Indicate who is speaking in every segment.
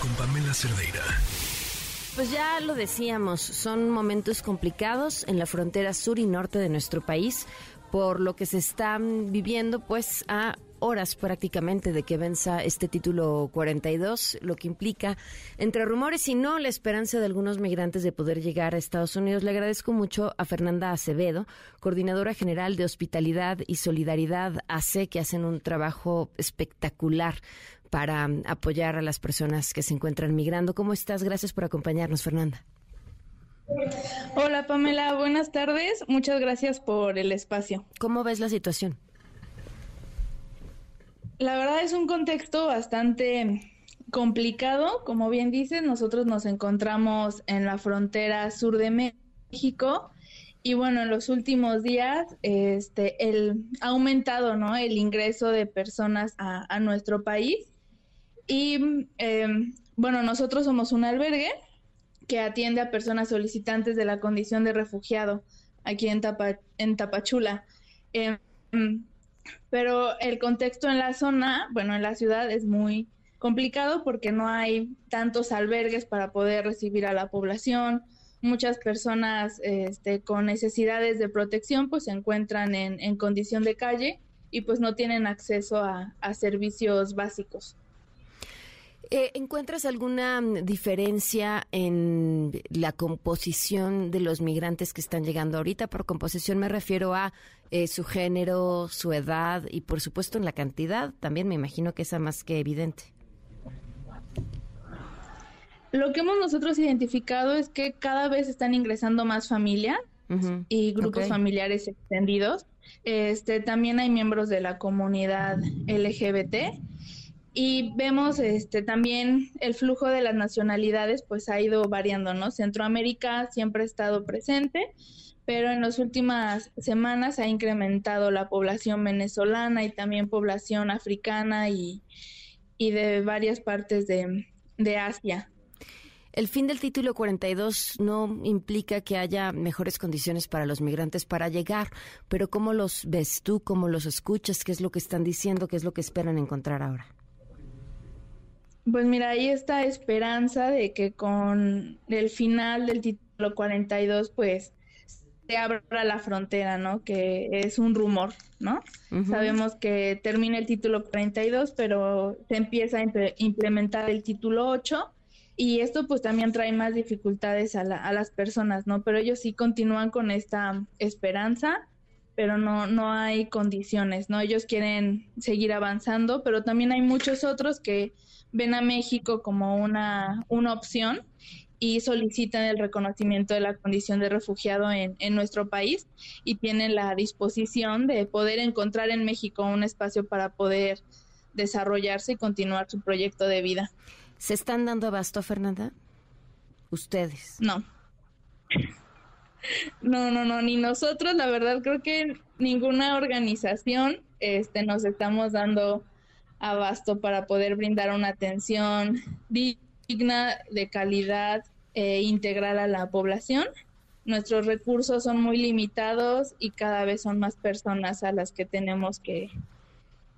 Speaker 1: Con Pamela Cerdeira.
Speaker 2: Pues ya lo decíamos, son momentos complicados en la frontera sur y norte de nuestro país por lo que se están viviendo pues a horas prácticamente de que venza este título 42, lo que implica, entre rumores y no, la esperanza de algunos migrantes de poder llegar a Estados Unidos. Le agradezco mucho a Fernanda Acevedo, coordinadora general de Hospitalidad y Solidaridad AC, que hacen un trabajo espectacular para apoyar a las personas que se encuentran migrando. ¿Cómo estás? Gracias por acompañarnos, Fernanda.
Speaker 3: Hola Pamela, buenas tardes. Muchas gracias por el espacio.
Speaker 2: ¿Cómo ves la situación?
Speaker 3: La verdad es un contexto bastante complicado, como bien dices, nosotros nos encontramos en la frontera sur de México y bueno, en los últimos días este el ha aumentado, ¿no? el ingreso de personas a, nuestro país y em, bueno, nosotros somos un albergue que atiende a personas solicitantes de la condición de refugiado aquí en, en Tapachula. Em, pero el contexto en la zona, bueno, en la ciudad es muy complicado porque no hay tantos albergues para poder recibir a la población. Muchas personas este, con necesidades de protección pues se encuentran en, condición de calle y pues no tienen acceso a servicios básicos.
Speaker 2: Eh, ¿Encuentras alguna mm, diferencia en la composición de los migrantes que están llegando ahorita? Por composición me refiero a eh, su género, su edad y por supuesto en la cantidad. También me imagino que es más que evidente.
Speaker 3: Lo que hemos nosotros identificado es que cada vez están ingresando más familias y grupos familiares extendidos. Este, también hay miembros de la comunidad LGBT y vemos este también el flujo de las nacionalidades pues ha ido variando, ¿no? Centroamérica siempre ha estado presente, pero en las últimas semanas ha incrementado la población venezolana y también población africana y, de varias partes de, de Asia.
Speaker 2: El fin del título 42 no implica que haya mejores condiciones para los migrantes para llegar, pero ¿cómo los ves tú? ¿Cómo los escuchas? ¿Qué es lo que están diciendo? ¿Qué es lo que esperan encontrar ahora?
Speaker 3: Pues mira, hay esta esperanza de que con el final del título 42, pues se abra la frontera, ¿no? Que es un rumor, ¿no? Sabemos que termina el título 42, pero se empieza a implementar el título 8 y esto pues también trae más dificultades a, a las personas, ¿no? Pero ellos sí continúan con esta esperanza, pero no, no hay condiciones, ¿no? Ellos quieren seguir avanzando, pero también hay muchos otros que ven a México como una, una opción y solicitan el reconocimiento de la condición de refugiado en, en, nuestro país y tienen la disposición de poder encontrar en México un espacio para poder desarrollarse y continuar su proyecto de vida.
Speaker 2: ¿Se están dando abasto, Fernanda? Ustedes.
Speaker 3: No. No, no, no, ni nosotros, la verdad creo que ninguna organización este nos estamos dando abasto para poder brindar una atención digna, de calidad e integral a la población. Nuestros recursos son muy limitados y cada vez son más personas a las que tenemos que,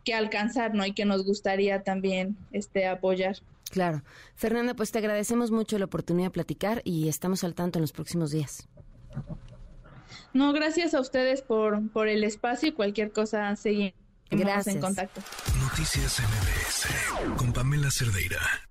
Speaker 3: que alcanzar, ¿no? Y que nos gustaría también este apoyar.
Speaker 2: Claro. Fernanda, pues te agradecemos mucho la oportunidad de platicar y estamos al tanto en los próximos días.
Speaker 3: No, gracias a ustedes por, por el espacio y cualquier cosa seguimos en contacto.
Speaker 1: Noticias MBS con Pamela Cerdeira.